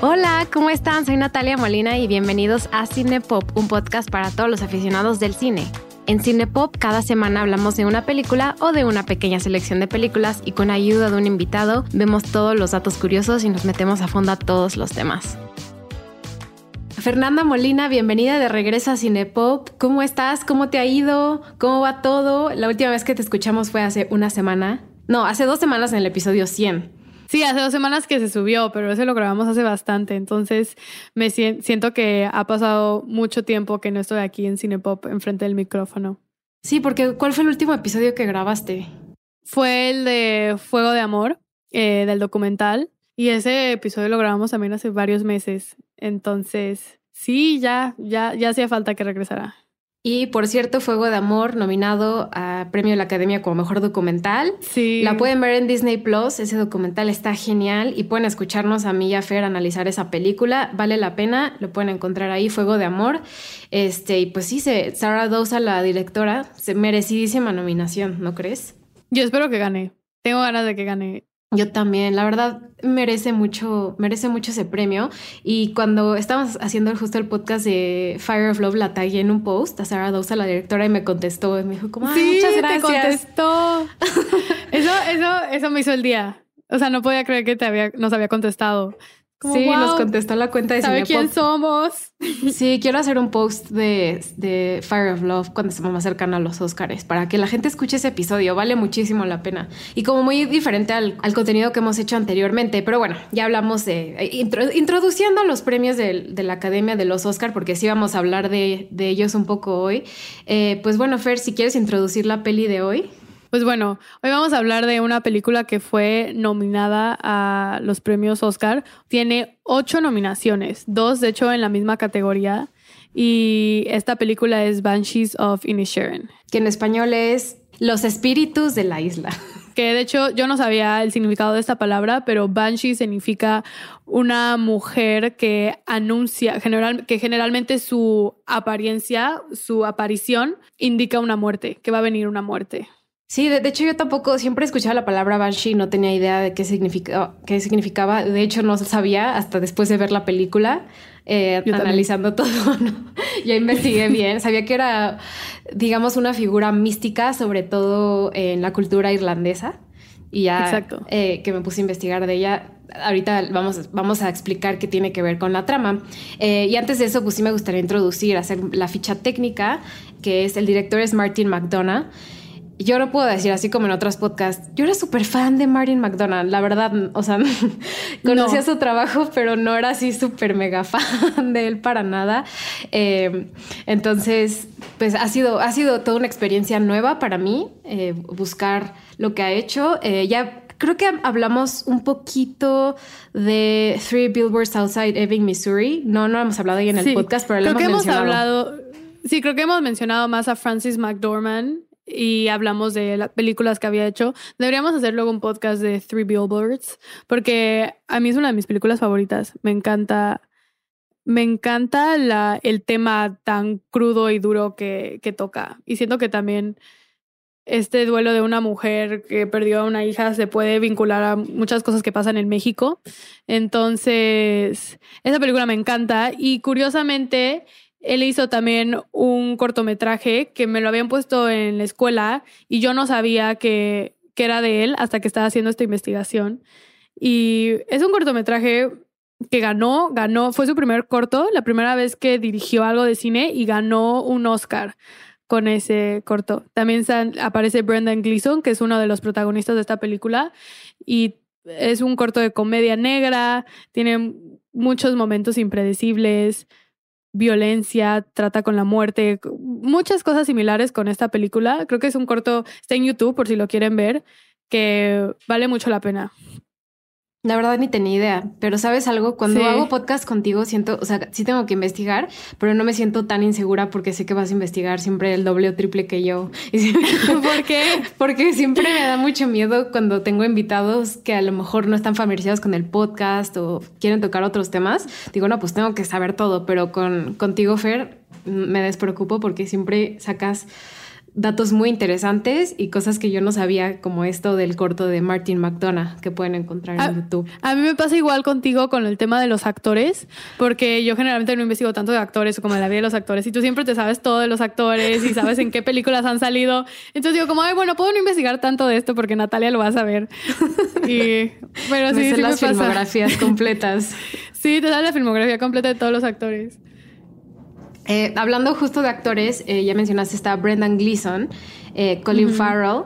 Hola, ¿cómo están? Soy Natalia Molina y bienvenidos a Cinepop, un podcast para todos los aficionados del cine. En Cinepop cada semana hablamos de una película o de una pequeña selección de películas y con ayuda de un invitado vemos todos los datos curiosos y nos metemos a fondo a todos los temas. Fernanda Molina, bienvenida de regreso a Cinepop. ¿Cómo estás? ¿Cómo te ha ido? ¿Cómo va todo? La última vez que te escuchamos fue hace una semana. No, hace dos semanas en el episodio 100. Sí, hace dos semanas que se subió, pero ese lo grabamos hace bastante. Entonces me siento que ha pasado mucho tiempo que no estoy aquí en Cinepop enfrente del micrófono. Sí, porque ¿cuál fue el último episodio que grabaste? Fue el de Fuego de Amor, eh, del documental. Y ese episodio lo grabamos también hace varios meses. Entonces, sí, ya, ya, ya hacía falta que regresara. Y por cierto, Fuego de Amor, nominado a Premio de la Academia como Mejor Documental. Sí. La pueden ver en Disney Plus. Ese documental está genial y pueden escucharnos a mí y a Fer analizar esa película. Vale la pena, lo pueden encontrar ahí, Fuego de Amor. Este, y pues sí, se, Sarah Dawson, la directora, se merecidísima nominación, ¿no crees? Yo espero que gane. Tengo ganas de que gane. Yo también, la verdad merece mucho, merece mucho ese premio. Y cuando estábamos haciendo justo el podcast de Fire of Love, la tagué en un post a Sarah Dawson, la directora, y me contestó. Y me dijo, como, sí, muchas gracias. Te contestó. eso, eso, eso me hizo el día. O sea, no podía creer que te había, nos había contestado sí, nos contestó la cuenta de ¿Sabe quién somos? Sí, quiero hacer un post de, de Fire of Love cuando estemos más cercano a los Oscars para que la gente escuche ese episodio. Vale muchísimo la pena. Y como muy diferente al, contenido que hemos hecho anteriormente. Pero bueno, ya hablamos de eh, introduciendo los premios de, la Academia de los Oscars, porque sí vamos a hablar de, ellos un poco hoy. Eh, pues bueno, Fer, si quieres introducir la peli de hoy. Pues bueno, hoy vamos a hablar de una película que fue nominada a los premios Oscar. Tiene ocho nominaciones, dos de hecho en la misma categoría. Y esta película es Banshees of Inisherin. Que en español es Los espíritus de la isla. Que de hecho yo no sabía el significado de esta palabra, pero Banshee significa una mujer que anuncia, general, que generalmente su apariencia, su aparición, indica una muerte, que va a venir una muerte. Sí, de, hecho yo tampoco siempre escuchaba la palabra Banshee, no tenía idea de qué, significa, qué significaba. De hecho no sabía hasta después de ver la película, eh, analizando todo. ¿no? Ya investigué bien, sabía que era, digamos, una figura mística, sobre todo en la cultura irlandesa. Y ya eh, que me puse a investigar de ella, ahorita vamos, vamos a explicar qué tiene que ver con la trama. Eh, y antes de eso, pues sí me gustaría introducir, hacer la ficha técnica, que es el director es Martin McDonough yo no puedo decir así como en otros podcasts. Yo era súper fan de Martin McDonald, la verdad. O sea, conocía su trabajo, pero no era así súper mega fan de él para nada. Eh, entonces, pues ha sido, ha sido toda una experiencia nueva para mí eh, buscar lo que ha hecho. Eh, ya creo que hablamos un poquito de Three Billboards Outside Ebbing, Missouri. No, no hemos hablado ahí en el podcast, pero creo hemos que hemos hablado. Sí, creo que hemos mencionado más a Francis McDormand y hablamos de las películas que había hecho. Deberíamos hacer luego un podcast de Three Billboards, porque a mí es una de mis películas favoritas. Me encanta, me encanta la, el tema tan crudo y duro que, que toca. Y siento que también este duelo de una mujer que perdió a una hija se puede vincular a muchas cosas que pasan en México. Entonces, esa película me encanta y curiosamente él hizo también un cortometraje que me lo habían puesto en la escuela y yo no sabía que, que era de él hasta que estaba haciendo esta investigación. Y es un cortometraje que ganó, ganó, fue su primer corto, la primera vez que dirigió algo de cine y ganó un Oscar con ese corto. También aparece Brendan Gleeson, que es uno de los protagonistas de esta película, y es un corto de comedia negra, tiene muchos momentos impredecibles, violencia, trata con la muerte, muchas cosas similares con esta película. Creo que es un corto, está en YouTube por si lo quieren ver, que vale mucho la pena. La verdad ni tenía idea, pero sabes algo, cuando hago podcast contigo siento, o sea, sí tengo que investigar, pero no me siento tan insegura porque sé que vas a investigar siempre el doble o triple que yo. ¿Por qué? Porque siempre me da mucho miedo cuando tengo invitados que a lo mejor no están familiarizados con el podcast o quieren tocar otros temas. Digo, no, pues tengo que saber todo, pero con contigo, Fer, me despreocupo porque siempre sacas datos muy interesantes y cosas que yo no sabía, como esto del corto de Martin McDonough que pueden encontrar en YouTube. A mí me pasa igual contigo con el tema de los actores, porque yo generalmente no investigo tanto de actores o como de la vida de los actores, y tú siempre te sabes todo de los actores y sabes en qué películas han salido. Entonces digo, como, ay, bueno, puedo no investigar tanto de esto porque Natalia lo va a saber. Y, pero sí, sí las filmografías completas. sí, te da la filmografía completa de todos los actores. Eh, hablando justo de actores, eh, ya mencionaste está Brendan Gleeson, eh, Colin Farrell,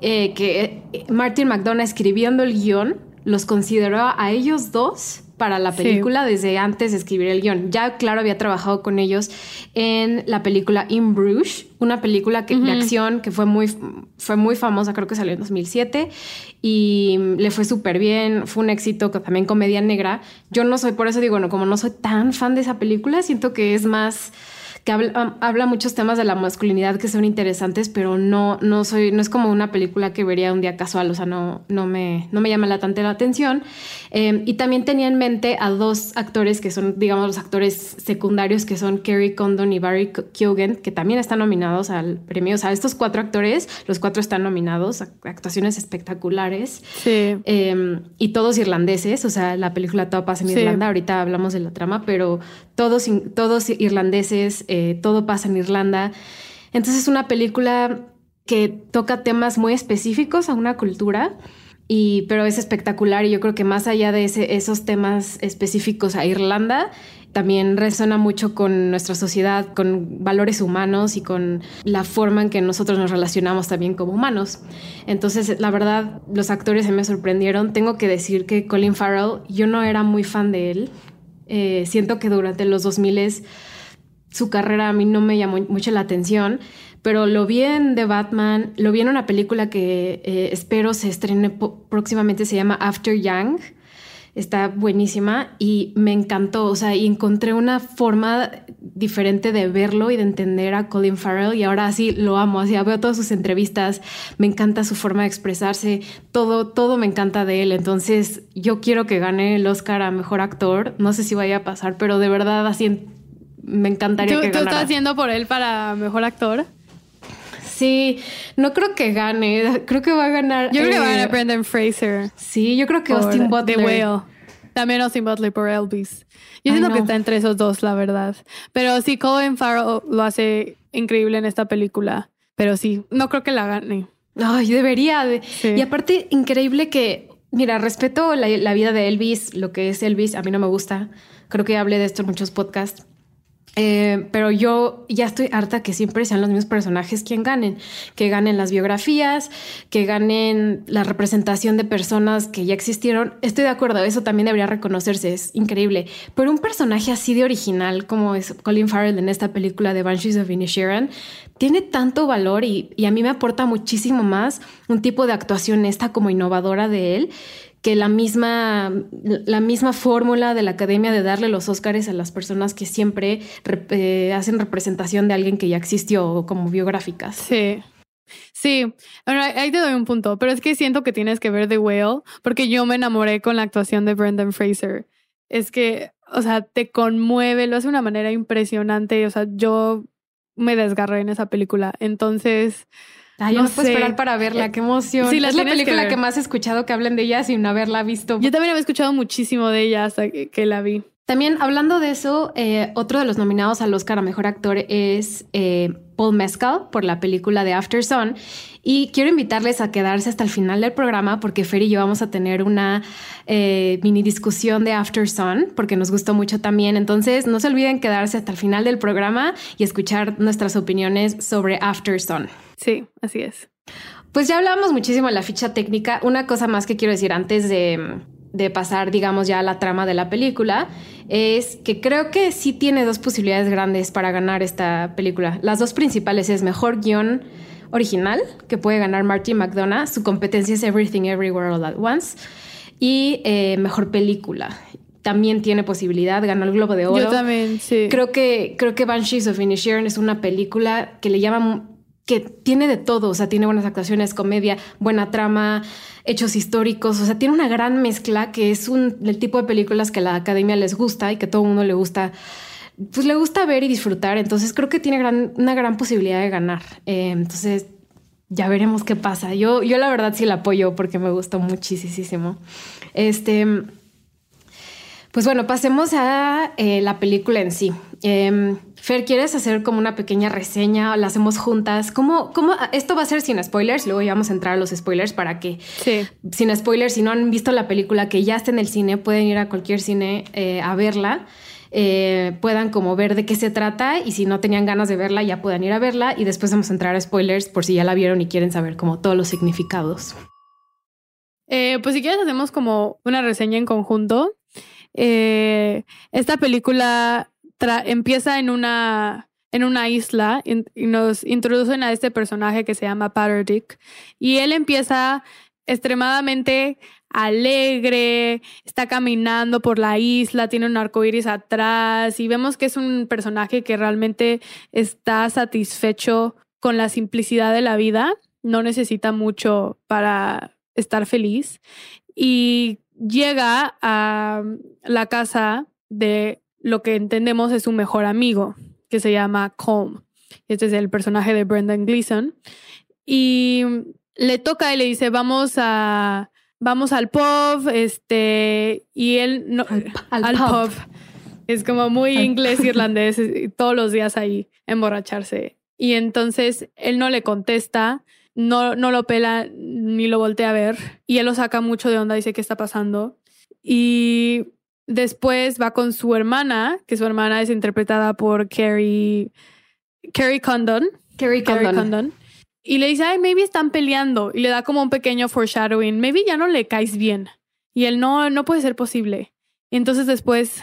que Martin McDonough escribiendo el guion los consideró a ellos dos para la película desde antes de escribir el guion. Ya, claro, había trabajado con ellos en la película In Bruges, una película que, de acción que fue muy, fue muy famosa, creo que salió en 2007 y le fue súper bien, fue un éxito, también comedia negra. Yo no soy, por eso digo, bueno, como no soy tan fan de esa película, siento que es más que habla, muchos temas de la masculinidad que son interesantes, pero no, no soy, no es como una película que vería un día casual, o sea, no, no, me, no me llama la tanta la atención. Em, y también tenía en mente a dos actores que son, digamos, los actores secundarios, que son Kerry Condon y Barry Keoghan, que también están nominados al premio. O sea, estos cuatro actores, los cuatro están nominados, a actuaciones espectaculares. Sí. Em, y todos irlandeses, o sea, la película toda pasa en Irlanda, ahorita hablamos de la trama, pero todos, todos irlandeses eh, todo pasa en Irlanda. Entonces es una película que toca temas muy específicos a una cultura, y, pero es espectacular y yo creo que más allá de esos temas específicos a Irlanda, también resuena mucho con nuestra sociedad, con valores humanos y con la forma en que nosotros nos relacionamos también como humanos. Entonces, la verdad, los actores se me sorprendieron. Tengo que decir que Colin Farrell, yo no era muy fan de él. Eh, siento que durante los 2000 su carrera a mí no me llamó mucho la atención, pero lo vi en The Batman, lo vi en una película que eh, espero se estrene próximamente, se llama After Young. Está buenísima y me encantó, o sea, y encontré una forma diferente de verlo y de entender a Colin Farrell y ahora sí lo amo, así veo todas sus entrevistas, me encanta su forma de expresarse, todo, todo me encanta de él, entonces yo quiero que gane el Oscar a Mejor Actor, no sé si vaya a pasar, pero de verdad así me encantaría que ganara. ¿Tú estás haciendo por él para mejor actor? Sí, no creo que gane. Creo que va a ganar. Yo creo que va a ganar eh, Brendan Fraser. Sí, yo creo que Austin Butler. The Whale. También Austin Butler por Elvis. Yo siento que está entre esos dos, la verdad. Pero sí, Colin Farrell lo hace increíble en esta película. Pero sí, no creo que la gane. Ay, debería. Y aparte, increíble que, mira, respeto la, la vida de Elvis, lo que es Elvis, a mí no me gusta. Creo que hablé de esto en muchos podcasts. Eh, pero yo ya estoy harta que siempre sean los mismos personajes quien ganen, que ganen las biografías, que ganen la representación de personas que ya existieron. Estoy de acuerdo, eso también debería reconocerse, es increíble. Pero un personaje así de original como es Colin Farrell en esta película de Banshees of Inisherin tiene tanto valor y, y a mí me aporta muchísimo más un tipo de actuación esta como innovadora de él que la misma, la misma fórmula de la academia de darle los Óscares a las personas que siempre eh, hacen representación de alguien que ya existió como biográficas. Sí. Sí, bueno, ahí te doy un punto, pero es que siento que tienes que ver The Whale porque yo me enamoré con la actuación de Brendan Fraser. Es que, o sea, te conmueve, lo hace de una manera impresionante, o sea, yo me desgarré en esa película. Entonces, Ay, no, puedo esperar para verla, qué emoción. Sí, es la película que, más he escuchado que hablen de ella sin haberla visto. Yo también había escuchado muchísimo de ella hasta que, la vi. También hablando de eso, eh, otro de los nominados al Oscar a Mejor Actor es eh, Paul Mescal por la película de After Sun. Y quiero invitarles a quedarse hasta el final del programa porque Fer y yo vamos a tener una eh, mini discusión de After Sun porque nos gustó mucho también. Entonces no se olviden quedarse hasta el final del programa y escuchar nuestras opiniones sobre After Sun. Sí, así es. Pues ya hablamos muchísimo de la ficha técnica. Una cosa más que quiero decir antes de, de pasar, digamos, ya a la trama de la película, es que creo que sí tiene dos posibilidades grandes para ganar esta película. Las dos principales es mejor guion original, que puede ganar Martin McDonough. Su competencia es Everything Everywhere All at Once. Y eh, mejor película. También tiene posibilidad, ganó el Globo de Oro. Yo también, sí. Creo que, creo que Banshees of Inisherin es una película que le llama que tiene de todo, o sea, tiene buenas actuaciones, comedia, buena trama, hechos históricos, o sea, tiene una gran mezcla que es un, el tipo de películas que a la academia les gusta y que todo el mundo le gusta pues le gusta ver y disfrutar. Entonces creo que tiene una gran posibilidad de ganar. Eh, entonces ya veremos qué pasa. Yo, yo la verdad sí la apoyo porque me gustó muchísimo. Este, pues bueno, pasemos a eh, la película en sí. Em, Fer, ¿quieres hacer como una pequeña reseña? ¿La hacemos juntas? ¿Cómo, cómo, esto va a ser sin spoilers? Luego ya vamos a entrar a los spoilers para que, sin spoilers, si no han visto la película que ya está en el cine, pueden ir a cualquier cine eh, a verla. Eh, puedan como ver de qué se trata y si no tenían ganas de verla ya puedan ir a verla y después vamos a entrar a spoilers por si ya la vieron y quieren saber como todos los significados. Eh, pues si quieres hacemos como una reseña en conjunto. Eh, esta película empieza en una en una isla y nos introducen a este personaje que se llama Dick y él empieza extremadamente alegre, está caminando por la isla, tiene un arco iris atrás y vemos que es un personaje que realmente está satisfecho con la simplicidad de la vida, no necesita mucho para estar feliz y llega a la casa de lo que entendemos es su mejor amigo, que se llama Colm. Este es el personaje de Brendan Gleeson. Y le toca y le dice, vamos a vamos al pub, este, y él no, al, pub. Es como muy inglés irlandés, todos los días ahí emborracharse. Y entonces él no le contesta, no, no lo pela ni lo voltea a ver. Y él lo saca mucho de onda, dice qué está pasando. Y después va con su hermana, que su hermana es interpretada por Carrie, Carrie Condon. Carrie Condon. Y le dice, ay, maybe están peleando. Y le da como un pequeño foreshadowing. Maybe ya no le caes bien. Y él no, no puede ser posible. Y entonces después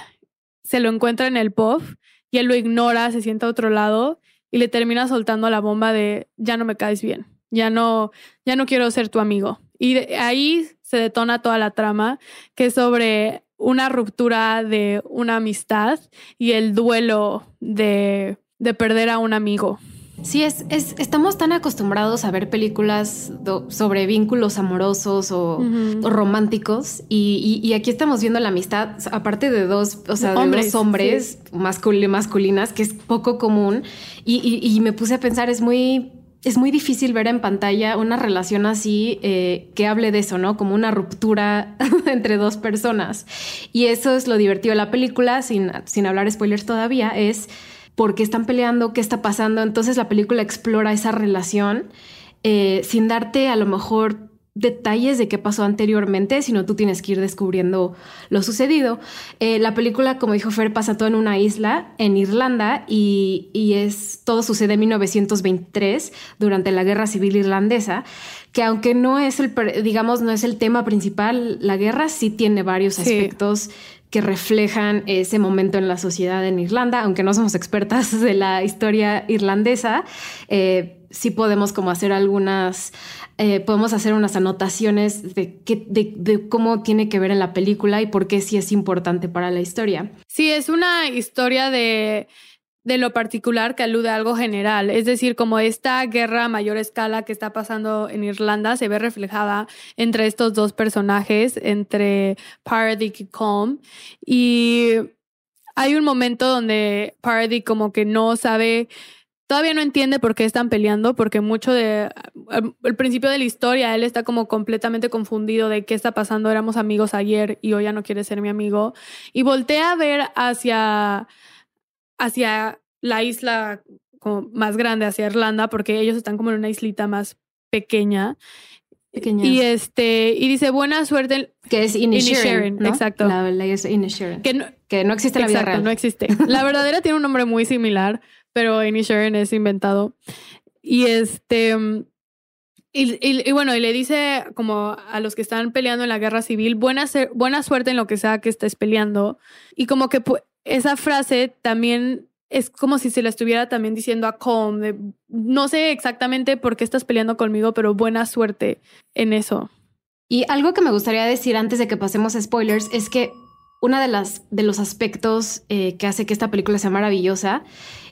se lo encuentra en el pub y él lo ignora, se sienta a otro lado y le termina soltando la bomba de ya no me caes bien. Ya no, ya no quiero ser tu amigo. Y ahí se detona toda la trama, que es sobre una ruptura de una amistad y el duelo de, de perder a un amigo. Sí, es, es, estamos tan acostumbrados a ver películas sobre vínculos amorosos o, románticos y, aquí estamos viendo la amistad, aparte de dos, o sea, hombres, de dos hombres masculinas, que es poco común y, me puse a pensar, es muy... Es muy difícil ver en pantalla una relación así eh, que hable de eso, ¿no? Como una ruptura entre dos personas. Y eso es lo divertido de la película, sin, sin hablar spoilers todavía, es por qué están peleando, qué está pasando. Entonces la película explora esa relación eh, sin darte a lo mejor detalles de qué pasó anteriormente, sino tú tienes que ir descubriendo lo sucedido. Eh, la película, como dijo Fer, pasa todo en una isla en Irlanda y, es todo sucede en 1923 durante la Guerra Civil Irlandesa, que aunque no es el, digamos, no es el tema principal, la guerra sí tiene varios aspectos que reflejan ese momento en la sociedad en Irlanda, aunque no somos expertas de la historia irlandesa, eh, sí podemos como hacer algunas, eh, podemos hacer unas anotaciones de, qué, de, cómo tiene que ver en la película y por qué sí es importante para la historia. Sí, es una historia de de lo particular que alude a algo general. Es decir, como esta guerra a mayor escala que está pasando en Irlanda se ve reflejada entre estos dos personajes, entre Paradis y Calm. Y hay un momento donde Paradis como que no sabe, todavía no entiende por qué están peleando, porque mucho de, al principio de la historia, él está como completamente confundido de qué está pasando, éramos amigos ayer y hoy ya no quiere ser mi amigo. Y voltea a ver hacia hacia la isla como más grande, hacia Irlanda, porque ellos están como en una islita más pequeña. Pequeña. Y este, y dice buena suerte. Que es Inisherin, ¿no? Exacto. La, Que no, que no existe en la vida real. no existe. La verdadera tiene un nombre muy similar, pero Inisherin es inventado. Y este, y, y, bueno, y le dice como a los que están peleando en la guerra civil, buena, buena suerte en lo que sea que estés peleando. Y como que esa frase también es como si se la estuviera también diciendo a Com, no sé exactamente por qué estás peleando conmigo, pero buena suerte en eso. Y algo que me gustaría decir antes de que pasemos a spoilers es que uno de, las, de los aspectos eh, que hace que esta película sea maravillosa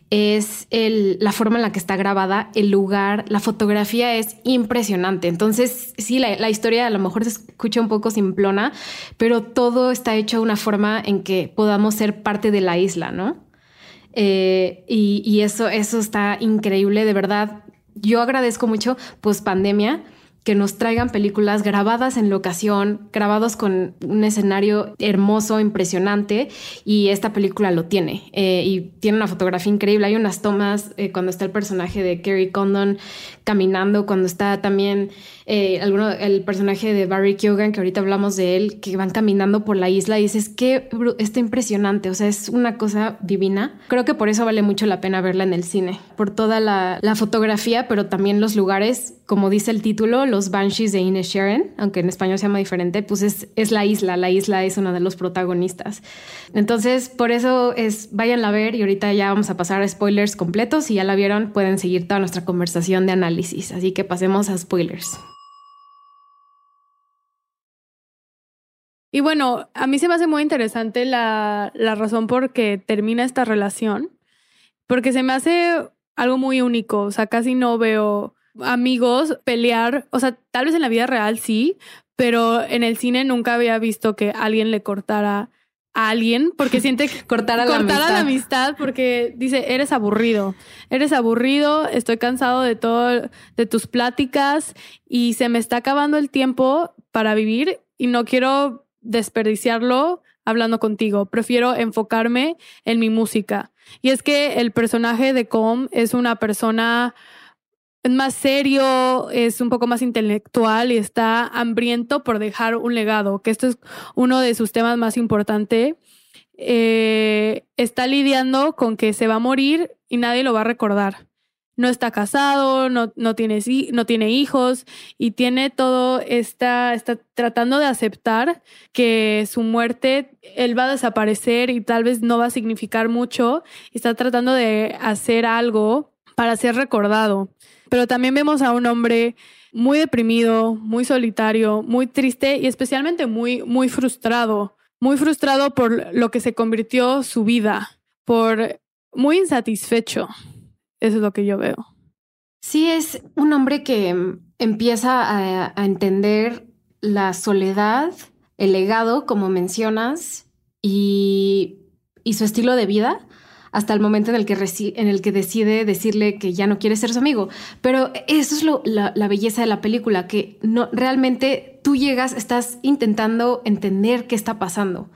es el, la forma en la que está grabada, el lugar, la fotografía es impresionante. Entonces, sí, la, la, historia a lo mejor se escucha un poco simplona, pero todo está hecho de una forma en que podamos ser parte de la isla, ¿no? Eh, y, y eso, eso está increíble, de verdad. Yo agradezco mucho, pues pandemia, que nos traigan películas grabadas en locación, grabados con un escenario hermoso, impresionante, y esta película lo tiene. Eh, y tiene una fotografía increíble. Hay unas tomas eh, cuando está el personaje de Kerry Condon caminando, cuando está también eh, alguno, el personaje de Barry Keoghan, que ahorita hablamos de él, que van caminando por la isla y dices, que está impresionante, o sea, es una cosa divina. Creo que por eso vale mucho la pena verla en el cine, por toda la, la fotografía, pero también los lugares, como dice el título, los Banshees de Ines Sharon, aunque en español se llama diferente, pues es, es la isla, la isla es uno de los protagonistas. Entonces, por eso es, váyanla a ver y ahorita ya vamos a pasar a spoilers completos. Si ya la vieron, pueden seguir toda nuestra conversación de análisis. Así que pasemos a spoilers. Y bueno, a mí se me hace muy interesante la, la razón por que termina esta relación, porque se me hace algo muy único, o sea, casi no veo amigos pelear, o sea, tal vez en la vida real sí, pero en el cine nunca había visto que alguien le cortara a alguien porque siente que cortar a la, amistad. la amistad porque dice, eres aburrido, eres aburrido, estoy cansado de todo, de tus pláticas y se me está acabando el tiempo para vivir y no quiero desperdiciarlo hablando contigo. Prefiero enfocarme en mi música. Y es que el personaje de Com es una persona más serio, es un poco más intelectual y está hambriento por dejar un legado, que esto es uno de sus temas más importantes. Eh, está lidiando con que se va a morir y nadie lo va a recordar no está casado, no, no, tiene, no tiene hijos y tiene todo, está, está tratando de aceptar que su muerte, él va a desaparecer y tal vez no va a significar mucho. Está tratando de hacer algo para ser recordado. Pero también vemos a un hombre muy deprimido, muy solitario, muy triste y especialmente muy, muy frustrado. Muy frustrado por lo que se convirtió su vida, por muy insatisfecho. Eso es lo que yo veo. Sí, es un hombre que mm, empieza a, entender la soledad, el legado, como mencionas, y, su estilo de vida hasta el momento en el, que en el que decide decirle que ya no quiere ser su amigo. Pero eso es lo, la, la, belleza de la película, que no, realmente tú llegas, estás intentando entender qué está pasando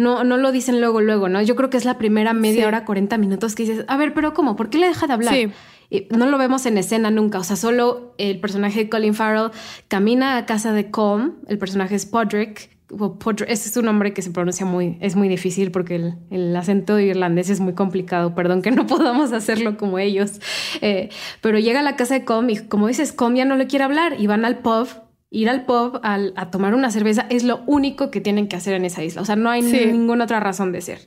no, no lo dicen luego, luego, ¿no? Yo creo que es la primera media hora, 40 minutos que dices, a ver, pero ¿cómo? ¿Por qué le deja de hablar? Sí. Y no lo vemos en escena nunca, o sea, solo el personaje de Colin Farrell camina a casa de Com, el personaje es Podrick, ese es un nombre que se pronuncia muy, es muy difícil porque el, acento irlandés es muy complicado, perdón que no podamos hacerlo como ellos, eh, pero llega a la casa de Com y como dices, Com ya no le quiere hablar y van al pub ir al pub a tomar una cerveza es lo único que tienen que hacer en esa isla. O sea, no hay ninguna otra razón de ser.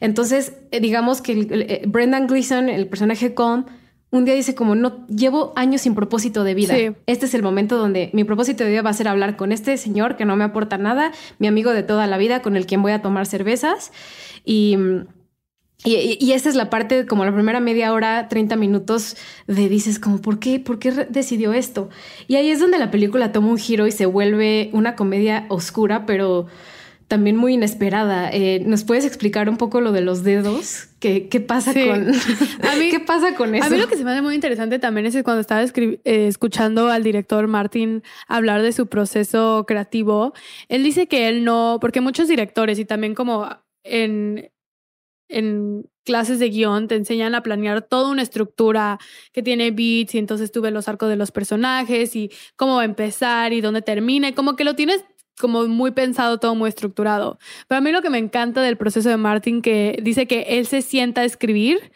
Entonces, eh, digamos que eh, Brendan Gleeson, el personaje Com, un día dice como no llevo años sin propósito de vida. Este es el momento donde mi propósito de vida va a ser hablar con este señor que no me aporta nada, mi amigo de toda la vida con el quien voy a tomar cervezas y mm, y, y, esta es la parte, como la primera media hora, 30 minutos, de dices como, ¿por qué? ¿Por qué decidió esto? Y ahí es donde la película toma un giro y se vuelve una comedia oscura, pero también muy inesperada. Eh, ¿Nos puedes explicar un poco lo de los dedos? ¿Qué, qué pasa con a mí, qué pasa con eso? A mí lo que se me hace muy interesante también es que cuando estaba eh, escuchando al director Martin hablar de su proceso creativo, él dice que él no, porque muchos directores y también como en en clases de guion te enseñan a planear toda una estructura que tiene beats y entonces tuve los arcos de los personajes y cómo va a empezar y dónde termina y como que lo tienes como muy pensado, todo muy estructurado. Pero a mí lo que me encanta del proceso de Martin que dice que él se sienta a escribir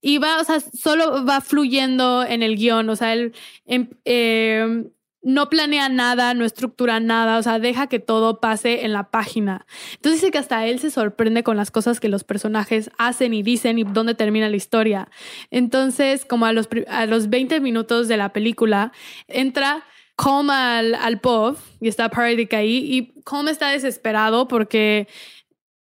y va, o sea, solo va fluyendo en el guion, o sea, él em, eh, no planea nada, no estructura nada, o sea, deja que todo pase en la página. Entonces dice que hasta él se sorprende con las cosas que los personajes hacen y dicen y dónde termina la historia. Entonces, como a los, a los 20 minutos de la película, entra Com al, al pub y está Paradic ahí y Com está desesperado porque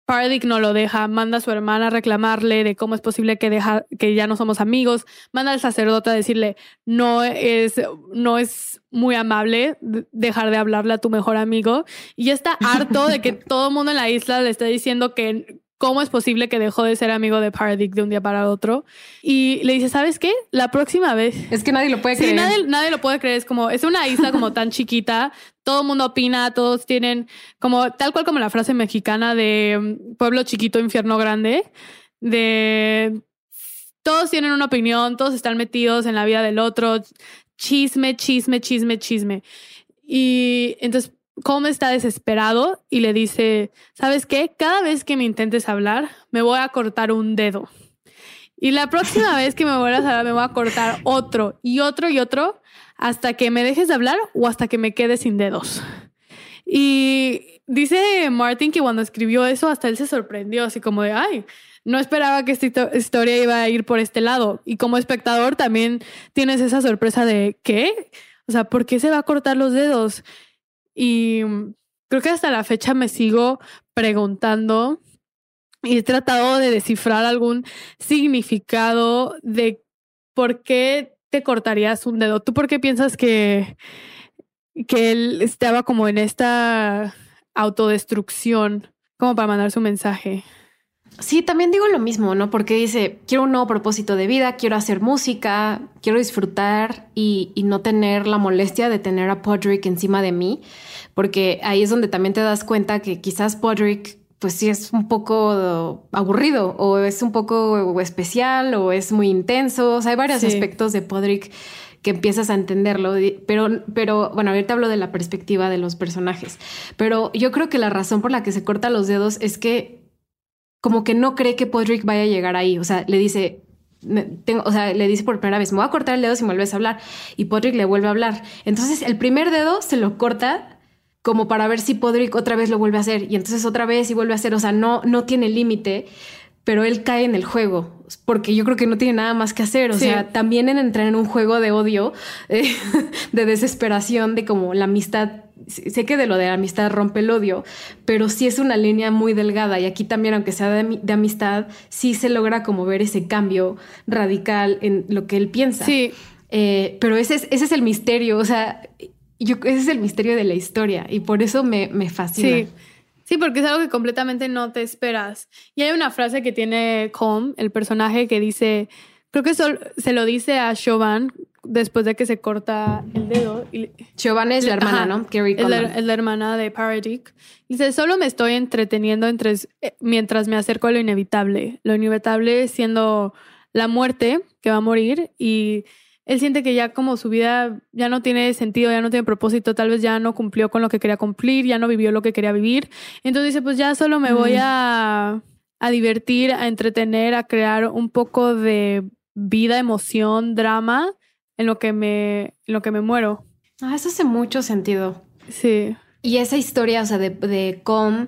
Pardick no lo deja, manda a su hermana a reclamarle de cómo es posible que, deja, que ya no somos amigos, manda al sacerdote a decirle no es, no es muy amable dejar de hablarle a tu mejor amigo y está harto de que todo el mundo en la isla le esté diciendo que, cómo es posible que dejó de ser amigo de Paradic de un día para otro. Y le dice, ¿sabes qué? La próxima vez... Es que nadie lo puede creer. Sí, nadie, nadie lo puede creer. Es como, es una isla como tan chiquita, todo el mundo opina, todos tienen como, tal cual como la frase mexicana de mm, pueblo chiquito, infierno grande, de todos tienen una opinión, todos están metidos en la vida del otro, chisme, chisme, chisme, chisme. Y entonces Colm está desesperado y le dice, ¿sabes qué? Cada vez que me intentes hablar, me voy a cortar un dedo. Y la próxima vez que me vuelvas a hablar, me voy a cortar otro y otro y otro hasta que me dejes de hablar o hasta que me quede sin dedos. Y dice Martin que cuando escribió eso, hasta él se sorprendió, así como de, ay, no esperaba que esta historia iba a ir por este lado. Y como espectador también tienes esa sorpresa de, ¿qué? O sea, ¿por qué se va a cortar los dedos? Y creo que hasta la fecha me sigo preguntando y he tratado de descifrar algún significado de por qué te cortarías un dedo. ¿Tú por qué piensas que, que él estaba como en esta autodestrucción como para mandar su mensaje? Sí, también digo lo mismo, ¿no? Porque dice, quiero un nuevo propósito de vida, quiero hacer música, quiero disfrutar y, no tener la molestia de tener a Podrick encima de mí, porque ahí es donde también te das cuenta que quizás Podrick pues sí es un poco aburrido o es un poco especial o es muy intenso. O sea, hay varios aspectos de Podrick que empiezas a entenderlo, pero, pero bueno, ahorita hablo de la perspectiva de los personajes, pero yo creo que la razón por la que se corta los dedos es que como que no cree que Podrick vaya a llegar ahí. O sea, le dice, tengo, o sea, le dice por primera vez, me voy a cortar el dedo si me vuelves a hablar. Y Podrick le vuelve a hablar. Entonces, el primer dedo se lo corta como para ver si Podrick otra vez lo vuelve a hacer. Y entonces otra vez y vuelve a hacer. O sea, no, no tiene límite, pero él cae en el juego. Porque yo creo que no tiene nada más que hacer. O sea, también en entrar en un juego de odio, eh, de desesperación, de como la amistad sé que de lo de amistad rompe el odio, pero sí es una línea muy delgada y aquí también, aunque sea de, amistad, sí se logra como ver ese cambio radical en lo que él piensa. Sí. Eh, pero ese es, ese es el misterio, o sea, yo, ese es el misterio de la historia y por eso me, me fascina. Sí. Sí, porque es algo que completamente no te esperas. Y hay una frase que tiene Com, el personaje, que dice, creo que se lo dice a Chauvin después de que se corta el dedo. Y, Giovanna es la hermana, ¿no? Carrie es la, es la, hermana de Paradic. Dice, solo me estoy entreteniendo entre, eh, mientras me acerco a lo inevitable. Lo inevitable siendo la muerte, que va a morir, y él siente que ya como su vida ya no tiene sentido, ya no tiene propósito, tal vez ya no cumplió con lo que quería cumplir, ya no vivió lo que quería vivir. Entonces dice, pues ya solo me voy a, a divertir, a entretener, a crear un poco de vida, emoción, drama en lo que me, en lo que me muero. Ah, eso hace mucho sentido. Sí. Y esa historia, o sea, de, de Com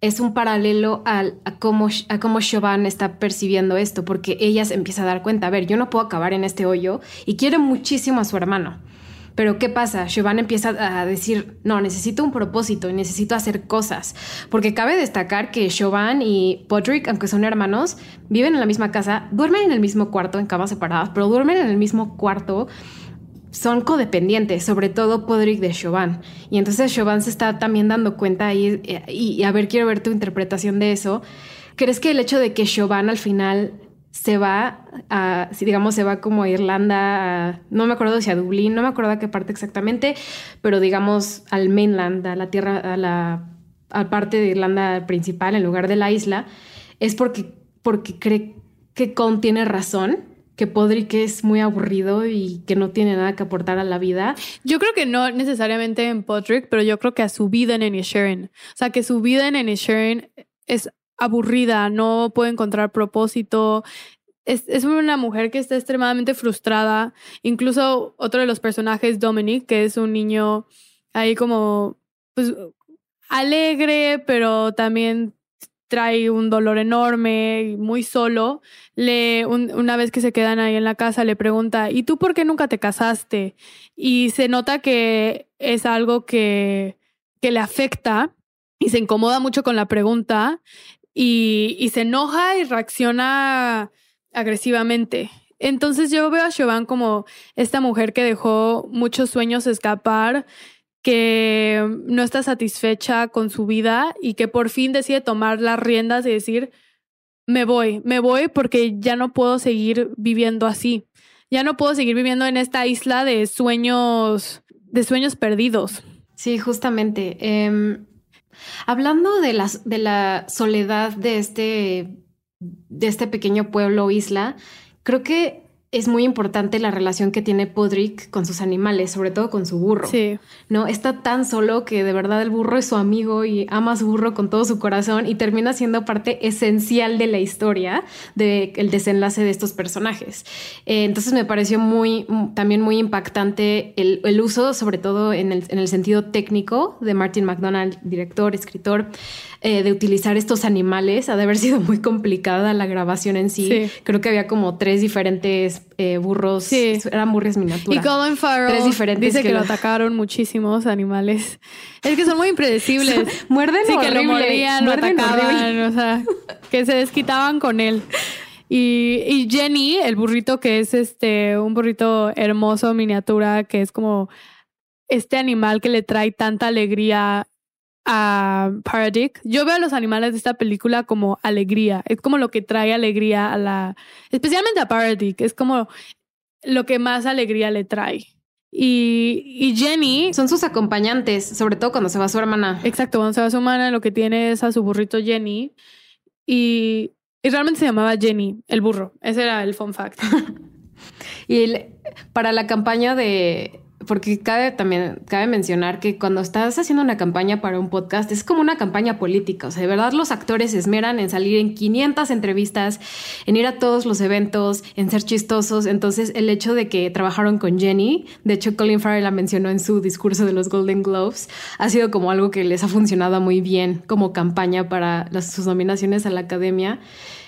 es un paralelo al, a, cómo, a cómo Chauvin está percibiendo esto, porque ella se empieza a dar cuenta, a ver, yo no puedo acabar en este hoyo y quiere muchísimo a su hermano. Pero ¿qué pasa? Chauvin empieza a decir, no, necesito un propósito y necesito hacer cosas. Porque cabe destacar que Chauvin y Podrick, aunque son hermanos, viven en la misma casa, duermen en el mismo cuarto, en camas separadas, pero duermen en el mismo cuarto. Son codependientes, sobre todo Podrick de Chauvin. Y entonces Chauvin se está también dando cuenta y, y, a ver, quiero ver tu interpretación de eso. ¿Crees que el hecho de que Chauvin al final se va a, digamos, se va como a Irlanda, no me acuerdo si a Dublín, no me acuerdo a qué parte exactamente, pero digamos al mainland, a la tierra, a la parte de Irlanda principal en lugar de la isla, es porque, porque cree que Con tiene razón, que Podrick es muy aburrido y que no tiene nada que aportar a la vida. Yo creo que no necesariamente en Podrick, pero yo creo que a su vida en Inisherin. O sea, que su vida en Inisherin es aburrida, no puede encontrar propósito. Es, es, una mujer que está extremadamente frustrada. Incluso otro de los personajes, Dominic, que es un niño ahí como, pues, alegre, pero también trae un dolor enorme y muy solo. Le, una vez que se quedan ahí en la casa, le pregunta, ¿y tú por qué nunca te casaste? Y se nota que es algo que, que le afecta y se incomoda mucho con la pregunta y, se enoja y reacciona agresivamente. Entonces yo veo a Chauvin como esta mujer que dejó muchos sueños escapar, que no está satisfecha con su vida y que por fin decide tomar las riendas y decir, me voy, me voy porque ya no puedo seguir viviendo así. Ya no puedo seguir viviendo en esta isla de sueños, de sueños perdidos. Sí, justamente. Em, hablando de, las, de la soledad de este, de este pequeño pueblo o isla, creo que es muy importante la relación que tiene Podrick con sus animales, sobre todo con su burro. Sí. No, está tan solo que de verdad el burro es su amigo y ama a su burro con todo su corazón y termina siendo parte esencial de la historia del desenlace de estos personajes. Eh, entonces me pareció muy, también muy impactante el, uso, sobre todo en el, en el, sentido técnico, de Martin McDonald, director, escritor, eh, de utilizar estos animales. Ha de haber sido muy complicada la grabación en sí. sí. Creo que había como tres diferentes eh, burros, sí. eran burros miniatura. Y Colin Farrell dice que, lo atacaron muchísimos animales. Es que son muy impredecibles. muerden sí, que lo mordían, lo atacaban, o sea, que se desquitaban con él. Y, y, Jenny, el burrito que es este, un burrito hermoso, miniatura, que es como este animal que le trae tanta alegría a Paradic. Yo veo a los animales de esta película como alegría. Es como lo que trae alegría a la. Especialmente a Paradic. Es como lo que más alegría le trae. Y, y, Jenny. Son sus acompañantes, sobre todo cuando se va su hermana. Exacto, cuando se va su hermana, lo que tiene es a su burrito Jenny. Y, y realmente se llamaba Jenny, el burro. Ese era el fun fact. y para la campaña de porque cabe también, cabe mencionar que cuando estás haciendo una campaña para un podcast es como una campaña política, o sea, de verdad los actores se esmeran en salir en 500 entrevistas, en ir a todos los eventos, en ser chistosos, entonces el hecho de que trabajaron con Jenny, de hecho Colin Farrell la mencionó en su discurso de los Golden Globes, ha sido como algo que les ha funcionado muy bien como campaña para las, sus nominaciones a la academia.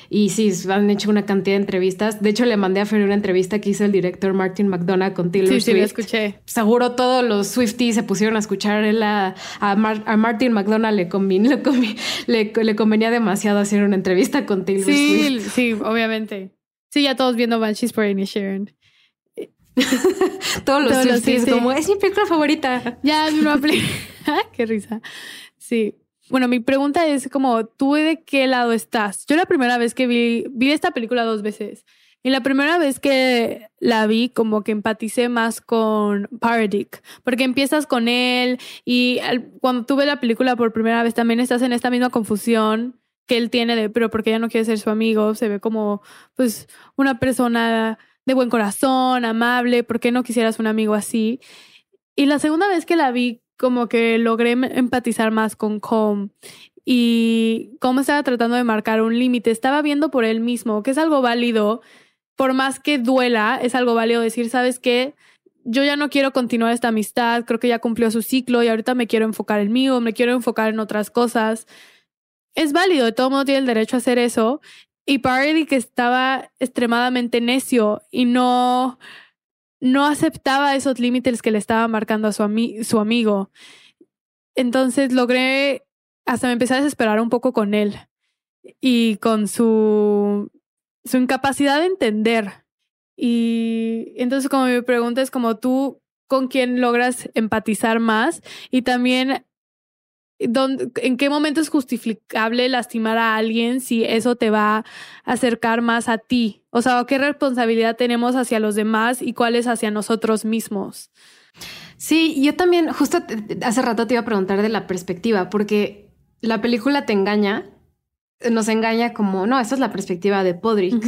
Y sí, han hecho una cantidad de entrevistas. De hecho, le mandé a Fer una entrevista que hizo el director Martin McDonough con Taylor sí, Swift. Sí, la escuché. Seguro todos los Swifties se pusieron a escuchar a, a, Martin McDonough le, le, le, convenía demasiado hacer una entrevista con Taylor sí, Swift. Sí, obviamente. Sí, ya todos viendo Banshees por Sharon. todos los todos Swifties, como es mi película favorita. Ya, no Qué risa. Sí. Bueno, mi pregunta es como, ¿tú de qué lado estás? Yo la primera vez que vi, vi esta película dos veces. Y la primera vez que la vi, como que empaticé más con Paradic, porque empiezas con él y cuando tú ves la película por primera vez también estás en esta misma confusión que él tiene de, pero porque ya no quiere ser su amigo, se ve como, pues, una persona de buen corazón, amable, ¿por qué no quisieras un amigo así? Y la segunda vez que la vi, como que logré em, empatizar más con Com y cómo estaba tratando de marcar un límite. Estaba viendo por él mismo, que es algo válido, por más que duela, es algo válido decir, ¿sabes qué? Yo ya no quiero continuar esta amistad, creo que ya cumplió su ciclo y ahorita me quiero enfocar en mí o me quiero enfocar en otras cosas. Es válido, todo mundo tiene el derecho a hacer eso. Y Parody que estaba extremadamente necio y no, no aceptaba esos límites que le estaba marcando a su, amigo. Entonces logré, hasta me empecé a desesperar un poco con él y con su, su incapacidad de entender. Y entonces como mi pregunta es como tú, ¿con quién logras empatizar más? Y también ¿En qué momento es justificable lastimar a alguien si eso te va a acercar más a ti? O sea, ¿qué responsabilidad tenemos hacia los demás y cuál es hacia nosotros mismos? Sí, yo también, justo hace rato te iba a preguntar de la perspectiva, porque la película te engaña, nos engaña como, no, esta es la perspectiva de Podrick,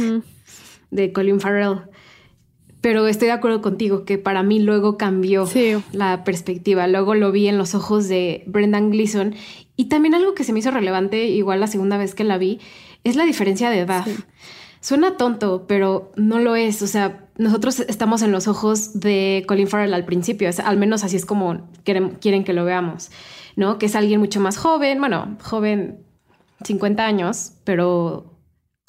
de Colin Farrell. Pero estoy de acuerdo contigo que para mí luego cambió la perspectiva. Luego lo vi en los ojos de Brendan Gleeson. Y también algo que se me hizo relevante, igual la segunda vez que la vi, es la diferencia de edad. Suena tonto, pero no lo es. O sea, nosotros estamos en los ojos de Colin Farrell al principio. al menos así es como quieren, quieren que lo veamos, ¿no? Que es alguien mucho más joven, bueno, joven 50 años, pero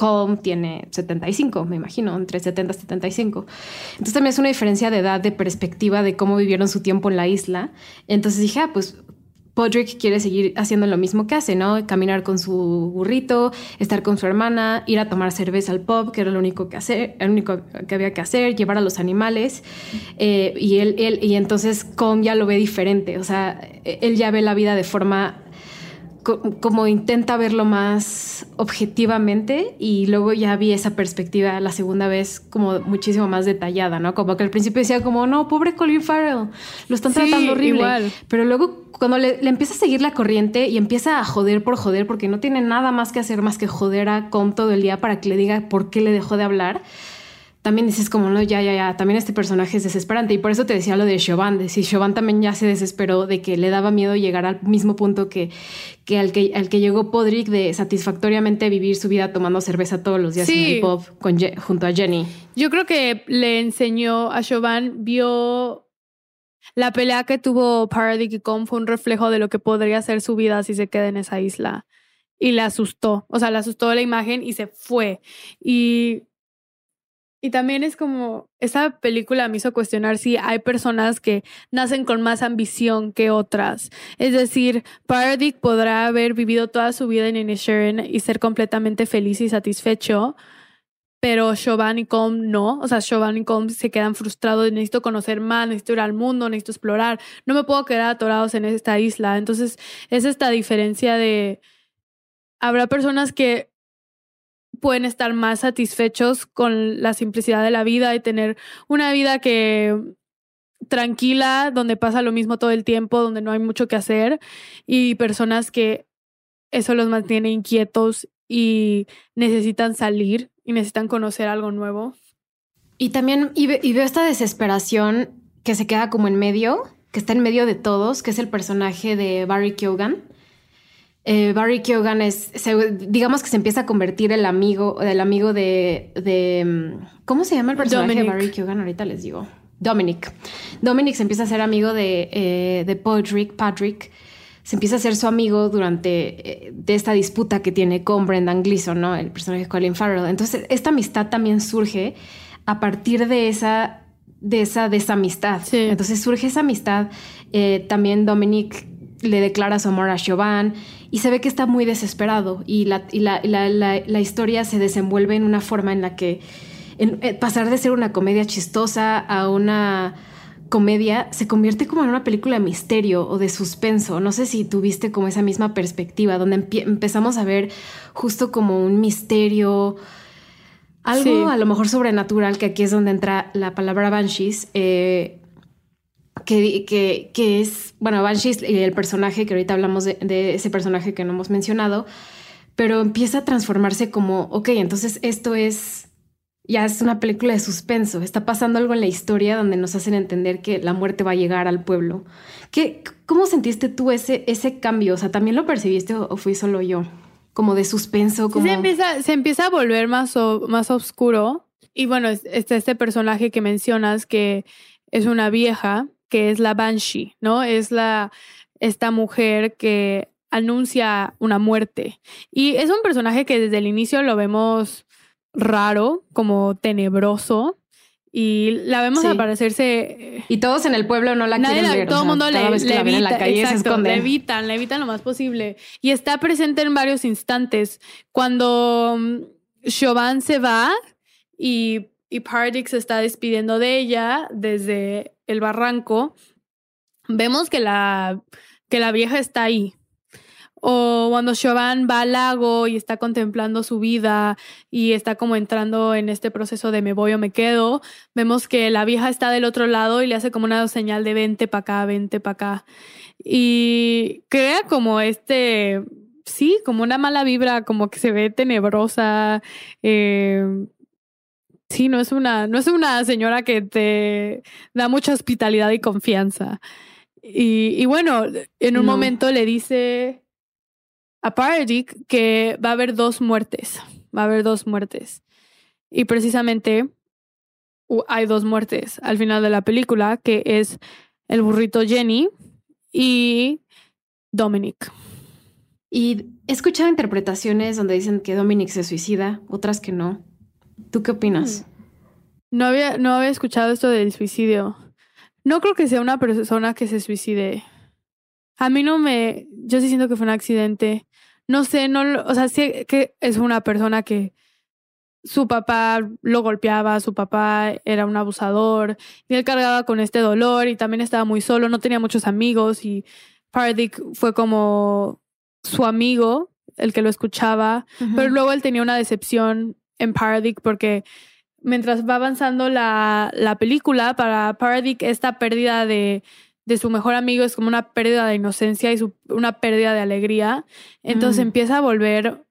Com tiene 75, me imagino, entre 70 y 75. Entonces también es una diferencia de edad, de perspectiva de cómo vivieron su tiempo en la isla. Entonces dije, ah, pues Podrick quiere seguir haciendo lo mismo que hace, ¿no? Caminar con su burrito, estar con su hermana, ir a tomar cerveza al pub, que era lo único que hacer, el único que había que hacer, llevar a los animales. Eh, y él, él, y entonces Com ya lo ve diferente. O sea, él ya ve la vida de forma como intenta verlo más objetivamente y luego ya vi esa perspectiva la segunda vez como muchísimo más detallada, ¿no? Como que al principio decía como, no, pobre Colin Farrell, lo están tratando horrible. Igual. Pero luego cuando le, empieza a seguir la corriente y empieza a joder por joder porque no tiene nada más que hacer más que joder a con todo el día para que le diga por qué le dejó de hablar, también dices como, no, ya, ya, ya, también este personaje es desesperante. Y por eso te decía lo de Chauvin, de si Chauvin también ya se desesperó de que le daba miedo llegar al mismo punto que, que, al, que al que llegó Podrick de satisfactoriamente vivir su vida tomando cerveza todos los días en el pub con, junto a Jenny. Yo creo que le enseñó a Chauvin, vio la pelea que tuvo Paradig y Com fue un reflejo de lo que podría ser su vida si se queda en esa isla. Y le asustó, o sea, le asustó la imagen y se fue. Y y también es como, esa película me hizo cuestionar si hay personas que nacen con más ambición que otras. Es decir, Paradic podrá haber vivido toda su vida en Inisherin y ser completamente feliz y satisfecho, pero Chauvin y no. O sea, Chauvin y Com se quedan frustrados, necesito conocer más, necesito ir al mundo, necesito explorar, no me puedo quedar atorados en esta isla. Entonces, es esta diferencia de... Habrá personas que pueden estar más satisfechos con la simplicidad de la vida y tener una vida que tranquila, donde pasa lo mismo todo el tiempo, donde no hay mucho que hacer y personas que eso los mantiene inquietos y necesitan salir y necesitan conocer algo nuevo. Y también y, veo esta desesperación que se queda como en medio, que está en medio de todos, que es el personaje de Barry Keoghan eh, Barry Keoghan es, digamos que se empieza a convertir el amigo, el amigo de, de mm, ¿cómo se llama el personaje de Barry Keoghan? Ahorita les digo. Dominic. Dominic se empieza a ser amigo de, eh, de Patrick, Patrick. Se empieza a ser su amigo durante eh, de esta disputa que tiene con Brendan Gleeson, ¿no? El personaje de Colin Farrell. Entonces, esta amistad también surge a partir de esa, de esa desamistad. Entonces surge esa amistad. también Dominic le declara su amor a Chauvin y se ve que está muy desesperado y la, la, historia se desenvuelve en una forma en la que eh, pasar de ser una comedia chistosa a una comedia se convierte como en una película de misterio o de suspenso. No sé si tuviste como esa misma perspectiva, donde empezamos a ver justo como un misterio, algo a lo mejor sobrenatural, que aquí es donde entra la palabra Banshees. Eh, que, que, es, bueno, Banshees y el personaje, que ahorita hablamos de, ese personaje que no hemos mencionado, pero empieza a transformarse como, ok, entonces esto es, ya es una película de suspenso, está pasando algo en la historia donde nos hacen entender que la muerte va a llegar al pueblo. ¿Qué, ¿Cómo sentiste tú ese, ese cambio? O sea, ¿también lo percibiste o, fui solo yo? Como de suspenso, como... Se empieza, se empieza a volver más, más oscuro. Y bueno, este, este personaje que mencionas que es una vieja que es la Banshee, ¿no? Es la, esta mujer que anuncia una muerte. Y es un personaje que desde el inicio lo vemos raro, como tenebroso. Y la vemos aparecerse. Y todos en el pueblo no la quieren ver. Todo el mundo le, le en la calle exacto, le evitan, le evitan lo más posible. Y está presente en varios instantes. Cuando mm, Chauvin se va y y Pardix se está despidiendo de ella desde el barranco, vemos que la, que la vieja está ahí. O cuando Chauvin va al lago y está contemplando su vida y está como entrando en este proceso de me voy o me quedo, vemos que la vieja está del otro lado y le hace como una señal de vente para acá, vente para acá. Y crea como este, sí, como una mala vibra, como que se ve tenebrosa. Eh, Sí, no es una, no es una señora que te da mucha hospitalidad y confianza. Y, bueno, en un momento le dice a Paradig que va a haber dos muertes. Va a haber dos muertes. Y precisamente hay dos muertes al final de la película, que es el burrito Jenny y Dominic. Y he escuchado interpretaciones donde dicen que Dominic se suicida, otras que no. ¿Tú qué opinas? Mm. No había, no había escuchado esto del suicidio. No creo que sea una persona que se suicide. A mí no me, yo sí siento que fue un accidente. No sé, no, o sea, sí que es una persona que su papá lo golpeaba, su papá era un abusador y él cargaba con este dolor y también estaba muy solo, no tenía muchos amigos y Pardick fue como su amigo, el que lo escuchaba, pero luego él tenía una decepción en Pardick porque mientras va avanzando la, la película, para Pardick esta pérdida de, de, su mejor amigo es como una pérdida de inocencia y una pérdida de alegría, entonces empieza a volver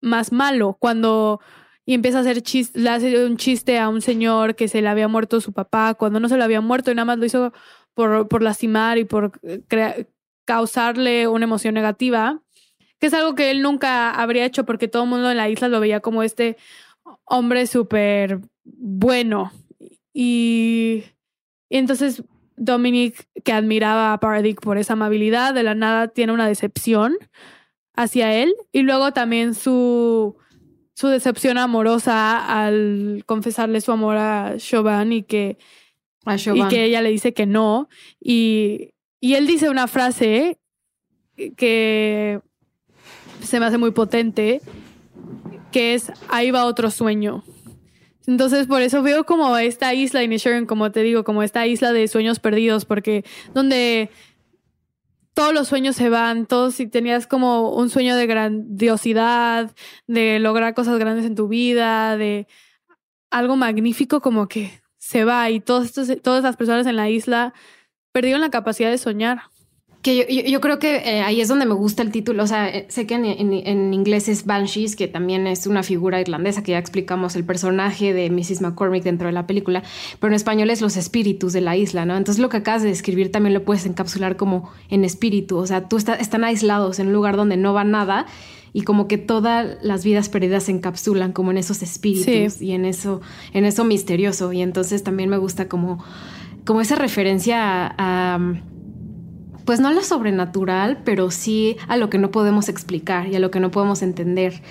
más malo cuando y empieza a hacer chiste, le hace un chiste a un señor que se le había muerto su papá cuando no se le había muerto y nada más lo hizo por, por lastimar y por causarle una emoción negativa, que es algo que él nunca habría hecho porque todo el mundo en la isla lo veía como este hombre súper bueno. Y, y, entonces Dominic, que admiraba a Paradic por esa amabilidad, de la nada tiene una decepción hacia él. Y luego también su su decepción amorosa al confesarle su amor a Chauvin y que, y que ella le dice que no. Y, y él dice una frase que se me hace muy potente, que es, ahí va otro sueño. Entonces, por eso veo como esta isla Inisherin, como te digo, como esta isla de sueños perdidos, porque donde todos los sueños se van, todos si tenías como un sueño de grandiosidad, de lograr cosas grandes en tu vida, de algo magnífico como que se va y todos todas las personas en la isla perdieron la capacidad de soñar. Que yo, yo, creo que eh, ahí es donde me gusta el título. O sea, eh, sé que en, en, inglés es Banshees, que también es una figura irlandesa, que ya explicamos el personaje de Mrs. McCormick dentro de la película, pero en español es los espíritus de la isla, ¿no? Entonces lo que acabas de describir también lo puedes encapsular como en espíritu. O sea, tú están aislados en un lugar donde no va nada y como que todas las vidas perdidas se encapsulan como en esos espíritus y en eso, en eso misterioso. Y entonces también me gusta como, como esa referencia a pues no a lo sobrenatural, pero sí a lo que no podemos explicar y a lo que no podemos entender.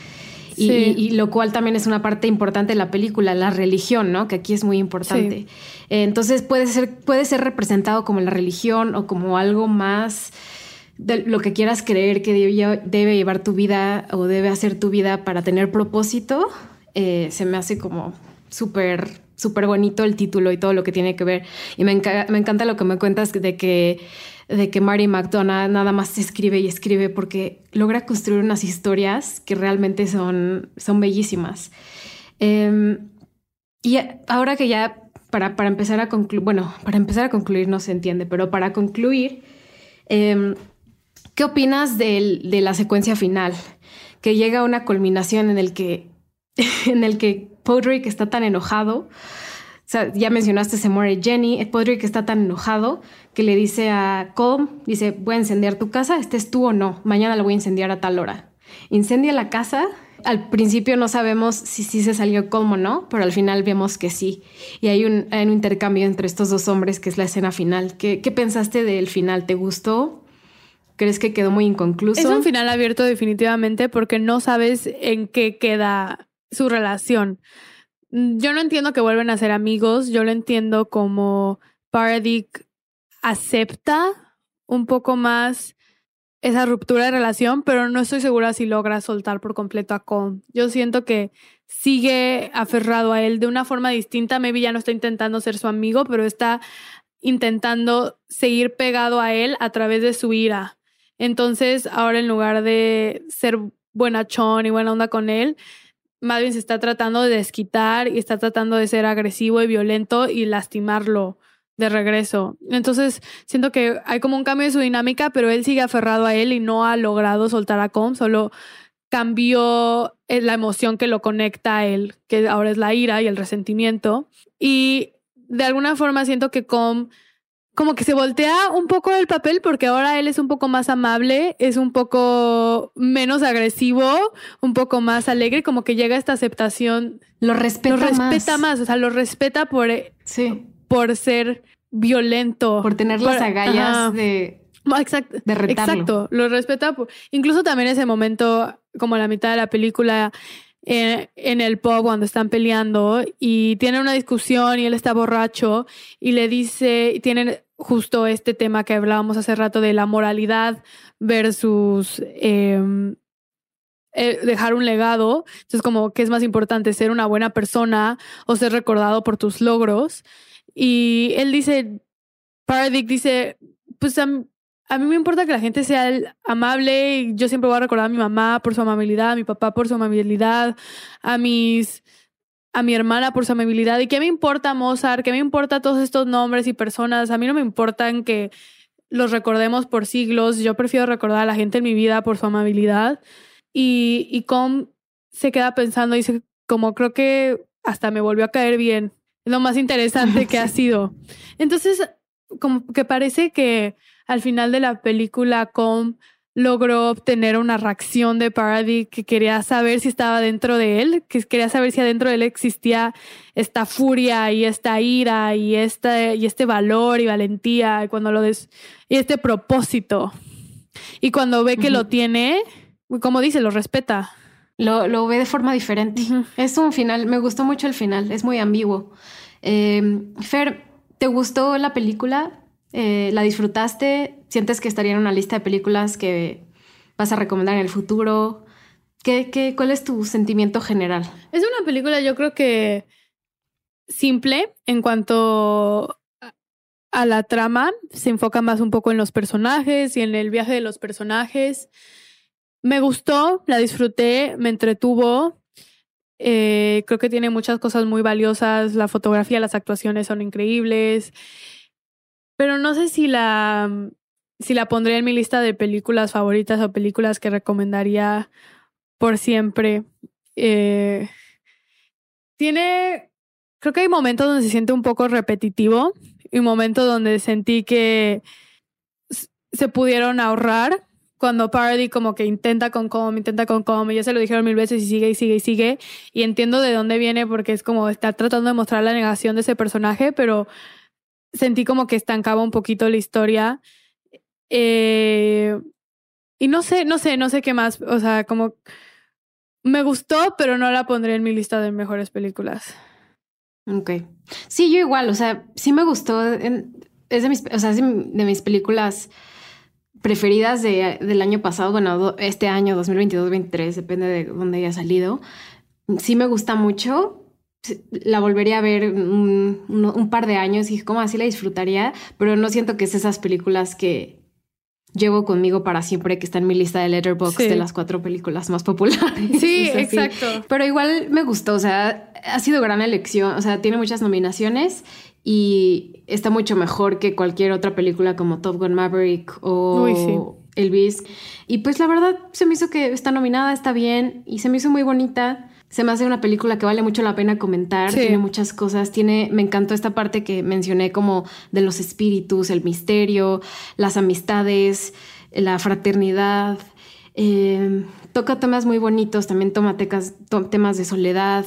Y, lo cual también es una parte importante de la película, la religión, ¿no? Que aquí es muy importante. entonces puede ser, puede ser representado como la religión o como algo más de lo que quieras creer que debe, llevar tu vida o debe hacer tu vida para tener propósito. Eh, se me hace como súper súper bonito el título y todo lo que tiene que ver. Y me, me encanta lo que me cuentas de que de que Mary McDonough nada más escribe y escribe porque logra construir unas historias que realmente son, son bellísimas. Em, y ahora que ya, para, para empezar a concluir, bueno, para empezar a concluir no se entiende, pero para concluir, em, ¿qué opinas de, de la secuencia final? Que llega a una culminación en el que, en el que Podrick está tan enojado ya mencionaste, se muere Jenny. Podrick está tan enojado que le dice a Colm, dice, voy a incendiar tu casa, estés tú o no, mañana la voy a incendiar a tal hora. Incendia la casa. Al principio no sabemos si sí se salió Colm o no, pero al final vemos que sí. Y hay un, un intercambio entre estos dos hombres que es la escena final. ¿Qué, ¿Qué pensaste del final? ¿Te gustó? ¿Crees que quedó muy inconcluso? Es un final abierto definitivamente porque no sabes en qué queda su relación. Mm, yo no entiendo que vuelven a ser amigos, yo lo entiendo como Paradig acepta un poco más esa ruptura de relación, pero no estoy segura si logra soltar por completo a Colm. Yo siento que sigue aferrado a él de una forma distinta. Maybe ya no está intentando ser su amigo, pero está intentando seguir pegado a él a través de su ira. Entonces, ahora en lugar de ser buenachón y buena onda con él, más se está tratando de desquitar y está tratando de ser agresivo y violento y lastimarlo de regreso. Entonces, siento que hay como un cambio de su dinámica, pero él sigue aferrado a él y no ha logrado soltar a Com, solo cambió eh, la emoción que lo conecta a él, que ahora es la ira y el resentimiento. Y de alguna forma siento que Com como que se voltea un poco el papel porque ahora él es un poco más amable, es un poco menos agresivo, un poco más alegre, como que llega esta aceptación. Lo respeta, lo respeta más. o sea, lo respeta por, sí. por ser violento. Por tener las agallas de... Exacto, de retarlo. Exacto, lo respeta. Por, incluso también ese momento, como la mitad de la película, en, el pub cuando están peleando y tienen una discusión y él está borracho y le dice, tienen justo este tema que hablábamos hace rato de la moralidad versus em, eh, dejar un legado. Entonces, como, ¿qué es más importante? ¿Ser una buena persona o ser recordado por tus logros? Y él dice, Paradic dice, pues a, mí me importa que la gente sea amable yo siempre voy a recordar a mi mamá por su amabilidad, a mi papá por su amabilidad, a mis a mi hermana por su amabilidad. ¿Y qué me importa Mozart? ¿Qué me importa todos estos nombres y personas? A mí no me importan que los recordemos por siglos. Yo prefiero recordar a la gente en mi vida por su amabilidad. Y, y Com se queda pensando y dice, como creo que hasta me volvió a caer bien. Es lo más interesante que ha sido. Entonces, como que parece que al final de la película Com logró obtener una reacción de Paradis que quería saber si estaba dentro de él, que quería saber si adentro de él existía esta furia y esta ira y, esta, y este valor y valentía y, cuando lo des, y este propósito. Y cuando ve que lo tiene, como dice, lo respeta. Lo, lo ve de forma diferente. Es un final, me gustó mucho el final, es muy ambiguo. Eh, Fer, ¿te gustó la película? Eh, ¿La disfrutaste? ¿Sientes que estaría en una lista de películas que vas a recomendar en el futuro? ¿Qué, qué, cuál es tu sentimiento general? Es una película, yo creo que simple en cuanto a la trama. Se enfoca más un poco en los personajes y en el viaje de los personajes. Me gustó, la disfruté, me entretuvo. Eh, creo que tiene muchas cosas muy valiosas. La fotografía, las actuaciones son increíbles. Pero no sé si la, si la pondría en mi lista de películas favoritas o películas que recomendaría por siempre. Eh, tiene, creo que hay momentos donde se siente un poco repetitivo y momentos donde sentí que se pudieron ahorrar cuando Parody como que intenta con Com, intenta con Com, y ya se lo dijeron mil veces y sigue y sigue y sigue. Y entiendo de dónde viene porque es como está tratando de mostrar la negación de ese personaje, pero sentí como que estancaba un poquito la historia. Eh, y no sé, no sé, no sé qué más. O sea, como me gustó, pero no la pondré en mi lista de mejores películas. Ok. Sí, yo igual, o sea, sí me gustó. es de mis, o sea, de mis películas preferidas de, del año pasado, bueno, este año, 2022-2023, depende de dónde haya salido. Sí me gusta mucho la volvería a ver un, par de años y como así la disfrutaría, pero no siento que es esas películas que llevo conmigo para siempre, que está en mi lista de Letterboxd de las cuatro películas más populares. Sí, exacto. Pero igual me gustó, o sea, ha sido gran elección, o sea, tiene muchas nominaciones y está mucho mejor que cualquier otra película como Top Gun Maverick o Elvis. Y pues la verdad se me hizo que está nominada, está bien y se me hizo muy bonita se me hace una película que vale mucho la pena comentar. Tiene muchas cosas. Tiene, me encantó esta parte que mencioné como de los espíritus, el misterio, las amistades, la fraternidad. Eh, toca temas muy bonitos, también toma temas de soledad,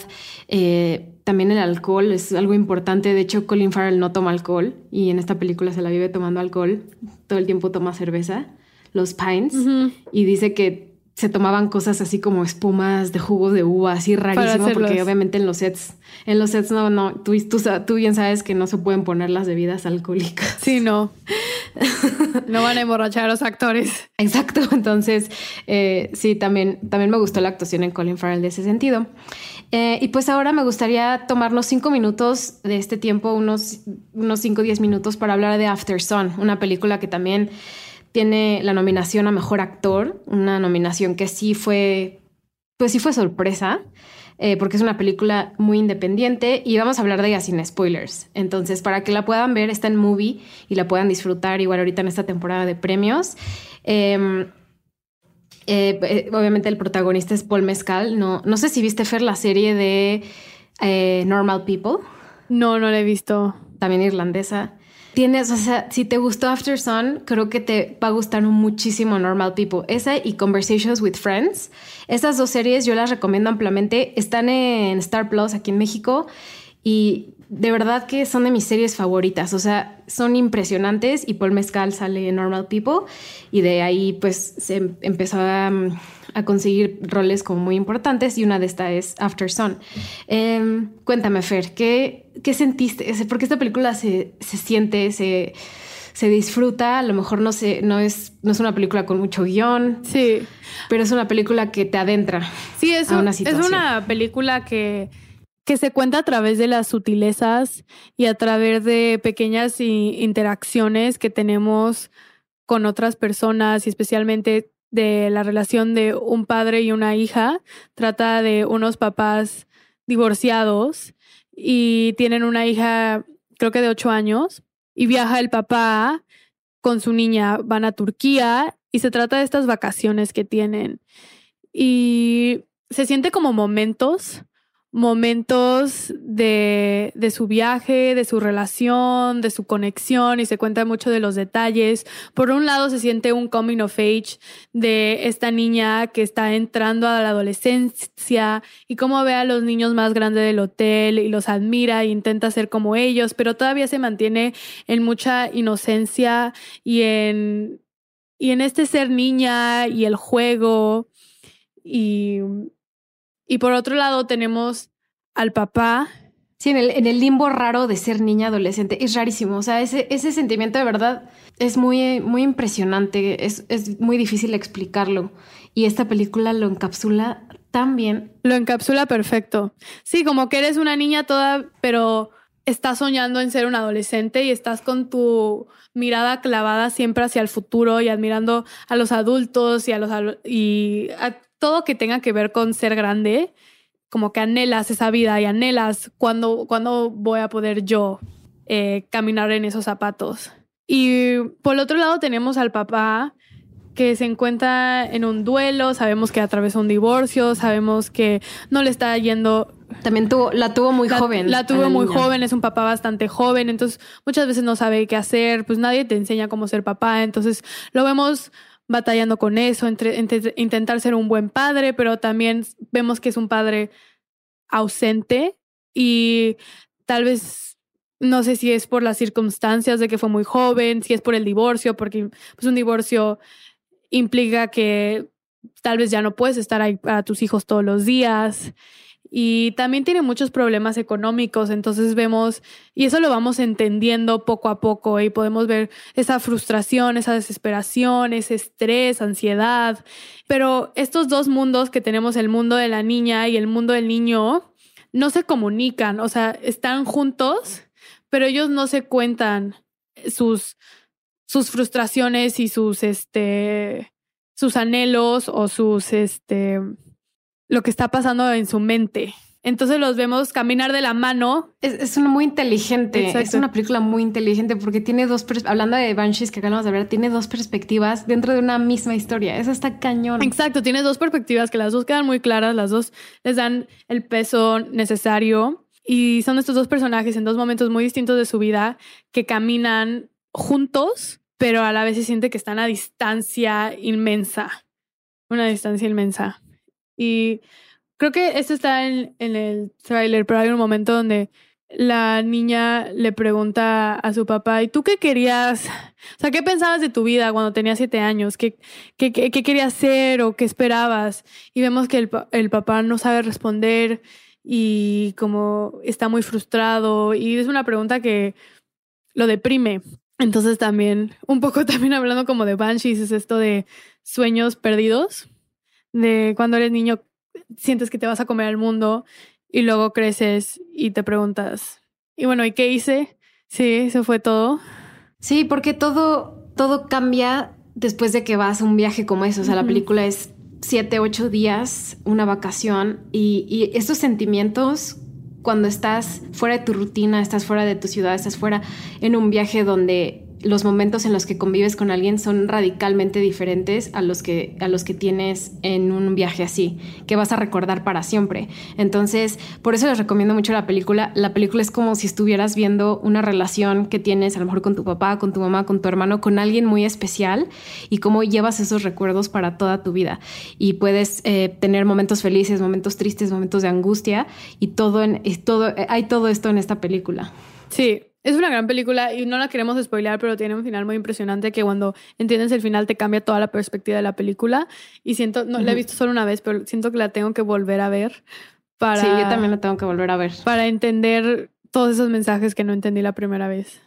eh, también el alcohol es algo importante. De hecho, Colin Farrell no toma alcohol y en esta película se la vive tomando alcohol. Todo el tiempo toma cerveza, los Pines, y dice que se tomaban cosas así como espumas de jugo de uva, así rarísimo, porque obviamente en los sets, en los sets no, no, tú, tú, bien sabes que no se pueden poner las bebidas alcohólicas. Sí, no. no van a emborrachar a los actores. Exacto, entonces eh, sí, también, también me gustó la actuación en Colin Farrell de ese sentido. Eh, y pues ahora me gustaría tomarnos cinco minutos de este tiempo, unos, unos cinco o diez minutos para hablar de After Sun, una película que también tiene la nominación a Mejor Actor, una nominación que sí fue, pues sí fue sorpresa, eh, porque es una película muy independiente y vamos a hablar de ella sin spoilers. Entonces, para que la puedan ver, está en movie y la puedan disfrutar igual ahorita en esta temporada de premios. Em, eh, eh, obviamente el protagonista es Paul Mezcal. No, no sé si viste, Fer, la serie de Normal People. No, no la he visto. También irlandesa. Tienes, o sea, si te gustó After Sun, creo que te va a gustar muchísimo Normal People. Esa y Conversations with Friends. Esas dos series yo las recomiendo ampliamente. Están en Star Plus aquí en México y de verdad que son de mis series favoritas. O sea, son impresionantes y Paul Mezcal sale en Normal People y de ahí pues se empezó a, a conseguir roles como muy importantes y una de estas es After Sun. Em, cuéntame, Fer, ¿qué, qué sentiste? Porque esta película se, se siente, se, se, disfruta, a lo mejor no, se, no, es, no es una película con mucho guion. Sí. Pero es una película que te adentra. Sí, es, una, es una película que que se cuenta a través de las sutilezas y a través de pequeñas interacciones que tenemos con otras personas y especialmente de la relación de un padre y una hija. Trata de unos papás divorciados y tienen una hija, creo que de ocho años, y viaja el papá con su niña, van a Turquía y se trata de estas vacaciones que tienen. Y se siente como momentos momentos de, de, su viaje, de su relación, de su conexión y se cuenta mucho de los detalles. Por un lado se siente un coming of age de esta niña que está entrando a la adolescencia y cómo ve a los niños más grandes del hotel y los admira e intenta ser como ellos, pero todavía se mantiene en mucha inocencia y en, y en este ser niña y el juego y y por otro lado tenemos al papá. Sí, en el, en el limbo raro de ser niña adolescente. Es rarísimo. O sea, ese, ese sentimiento de verdad es muy, muy impresionante. Es, es muy difícil explicarlo. Y esta película lo encapsula tan bien. Lo encapsula perfecto. Sí, como que eres una niña toda, pero estás soñando en ser un adolescente y estás con tu mirada clavada siempre hacia el futuro y admirando a los adultos y a los y a todo que tenga que ver con ser grande, como que anhelas esa vida y anhelas cuando, cuando voy a poder yo eh, caminar en esos zapatos. Y por el otro lado tenemos al papá que se encuentra en un duelo, sabemos que atravesó un divorcio, sabemos que no le está yendo también tuvo, la tuvo muy joven. La tuvo muy joven, es un papá bastante joven, entonces muchas veces no sabe qué hacer, pues nadie te enseña cómo ser papá, entonces lo vemos batallando con eso, entre, intentar ser un buen padre, pero también vemos que es un padre ausente y tal vez no sé si es por las circunstancias de que fue muy joven, si es por el divorcio, porque pues un divorcio implica que tal vez ya no puedes estar ahí para tus hijos todos los días y también tiene muchos problemas económicos, entonces vemos, y eso lo vamos entendiendo poco a poco y podemos ver esa frustración, esa desesperación, ese estrés, ansiedad, pero estos dos mundos que tenemos, el mundo de la niña y el mundo del niño, no se comunican, o sea, están juntos, pero ellos no se cuentan sus, sus frustraciones y sus, este, sus anhelos o sus, este, lo que está pasando en su mente. Entonces los vemos caminar de la mano. Es, es una muy inteligente. Es una película muy inteligente porque tiene dos, hablando de Banshees que acabamos de ver, tiene dos perspectivas dentro de una misma historia. Eso está cañón. Exacto, tiene dos perspectivas que las dos quedan muy claras, las dos les dan el peso necesario y son estos dos personajes en dos momentos muy distintos de su vida que caminan juntos, pero a la vez se siente que están a distancia inmensa. Una distancia inmensa. Y creo que esto está en, el tráiler, pero hay un momento donde la niña le pregunta a su papá, ¿y tú qué querías? O sea, ¿qué pensabas de tu vida cuando tenías siete años? ¿Qué, qué, qué, querías hacer o qué esperabas? Y vemos que el, el, papá no sabe responder y como está muy frustrado y es una pregunta que lo deprime. Entonces también, un poco también hablando como de Banshees, es esto de sueños perdidos de cuando eres niño sientes que te vas a comer al mundo y luego creces y te preguntas, y bueno, ¿y qué hice? Sí, eso fue todo. Sí, porque todo, todo cambia después de que vas a un viaje como eso. O sea, la película es siete, ocho días, una vacación y, y estos sentimientos cuando estás fuera de tu rutina, estás fuera de tu ciudad, estás fuera en un viaje donde los momentos en los que convives con alguien son radicalmente diferentes a los que a los que tienes en un viaje así, que vas a recordar para siempre. Entonces, por eso les recomiendo mucho la película. La película es como si estuvieras viendo una relación que tienes a lo mejor con tu papá, con tu mamá, con tu hermano, con alguien muy especial y cómo llevas esos recuerdos para toda tu vida. Y puedes eh, tener momentos felices, momentos tristes, momentos de angustia y todo en todo hay todo esto en esta película. Sí, Es una gran película y no la queremos spoilear, pero tiene un final muy impresionante que cuando entiendes el final te cambia toda la perspectiva de la película. Y siento, no la he visto solo una vez, pero siento que la tengo que volver a ver para. Sí, yo también la tengo que volver a ver. Para entender todos esos mensajes que no entendí la primera vez.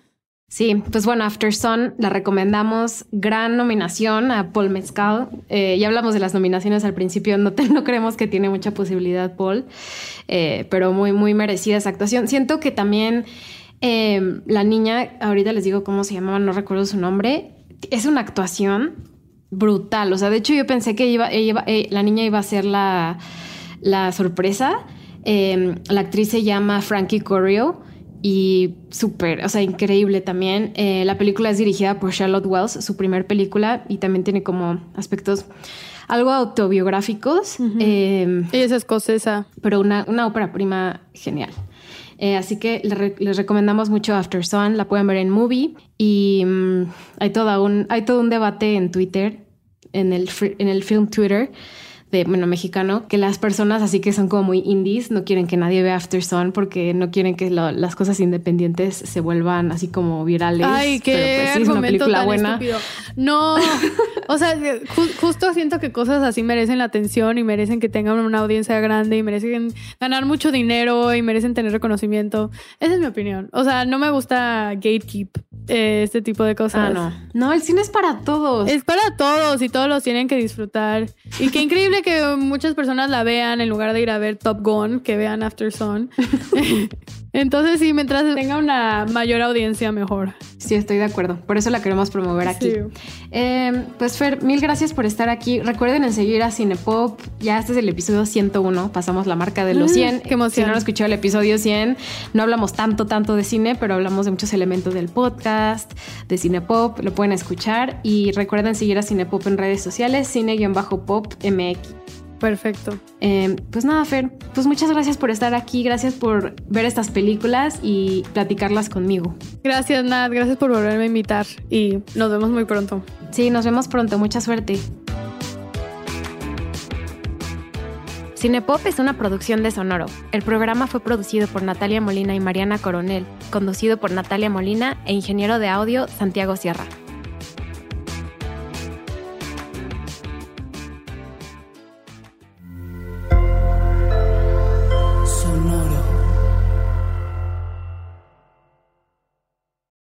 Sí, pues bueno, After Sun la recomendamos. Gran nominación a Paul Mezcal. Eh, ya hablamos de las nominaciones al principio, no, no creemos que tiene mucha posibilidad Paul, eh, pero muy, muy merecida esa actuación. Siento que también eh, la niña, ahorita les digo cómo se llamaba, no recuerdo su nombre, es una actuación brutal. O sea, de hecho yo pensé que iba, la niña iba a ser la, la sorpresa. la actriz se llama Frankie Corio y súper, o sea, increíble también. Eh, la película es dirigida por Charlotte Wells, su primer película, y también tiene como aspectos algo autobiográficos. Em, Ella es escocesa. Pero una, una ópera prima genial. Eh, así que les, recomendamos mucho After Sun, la pueden ver en Movie y mm, hay, toda un, hay todo un debate en Twitter, en el, en el film Twitter, de, bueno, mexicano, que las personas así que son como muy indies no quieren que nadie vea After Sun porque no quieren que las cosas independientes se vuelvan así como virales. Ay, qué pero pues, es una película buena. No, o sea, justo siento que cosas así merecen la atención y merecen que tengan una audiencia grande y merecen ganar mucho dinero y merecen tener reconocimiento. Esa es mi opinión. O sea, no me gusta gatekeep eh, este tipo de cosas. Ah, no. No, el cine es para todos. Es para todos y todos los tienen que disfrutar. Y qué increíble que muchas personas la vean en lugar de ir a ver Top Gun, que vean After Sun. Entonces sí, mientras tenga una mayor audiencia, mejor. Sí, estoy de acuerdo. Por eso la queremos promover aquí. Em, pues Fer, mil gracias por estar aquí. Recuerden en seguir a Cinepop. Ya este es el episodio 101. Pasamos la marca de los 100. qué emoción. Si no han escuchado el episodio 100, no hablamos tanto, tanto de cine, pero hablamos de muchos elementos del podcast, de Cinepop. Lo pueden escuchar. Y recuerden seguir a Cinepop en redes sociales, cine-pop MX. Perfecto. Em, pues nada, Fer, pues muchas gracias por estar aquí, gracias por ver estas películas y platicarlas conmigo. Gracias, Nat, gracias por volverme a invitar y nos vemos muy pronto. Sí, nos vemos pronto, mucha suerte. Cinepop es una producción de Sonoro. El programa fue producido por Natalia Molina y Mariana Coronel, conducido por Natalia Molina e ingeniero de audio Santiago Sierra.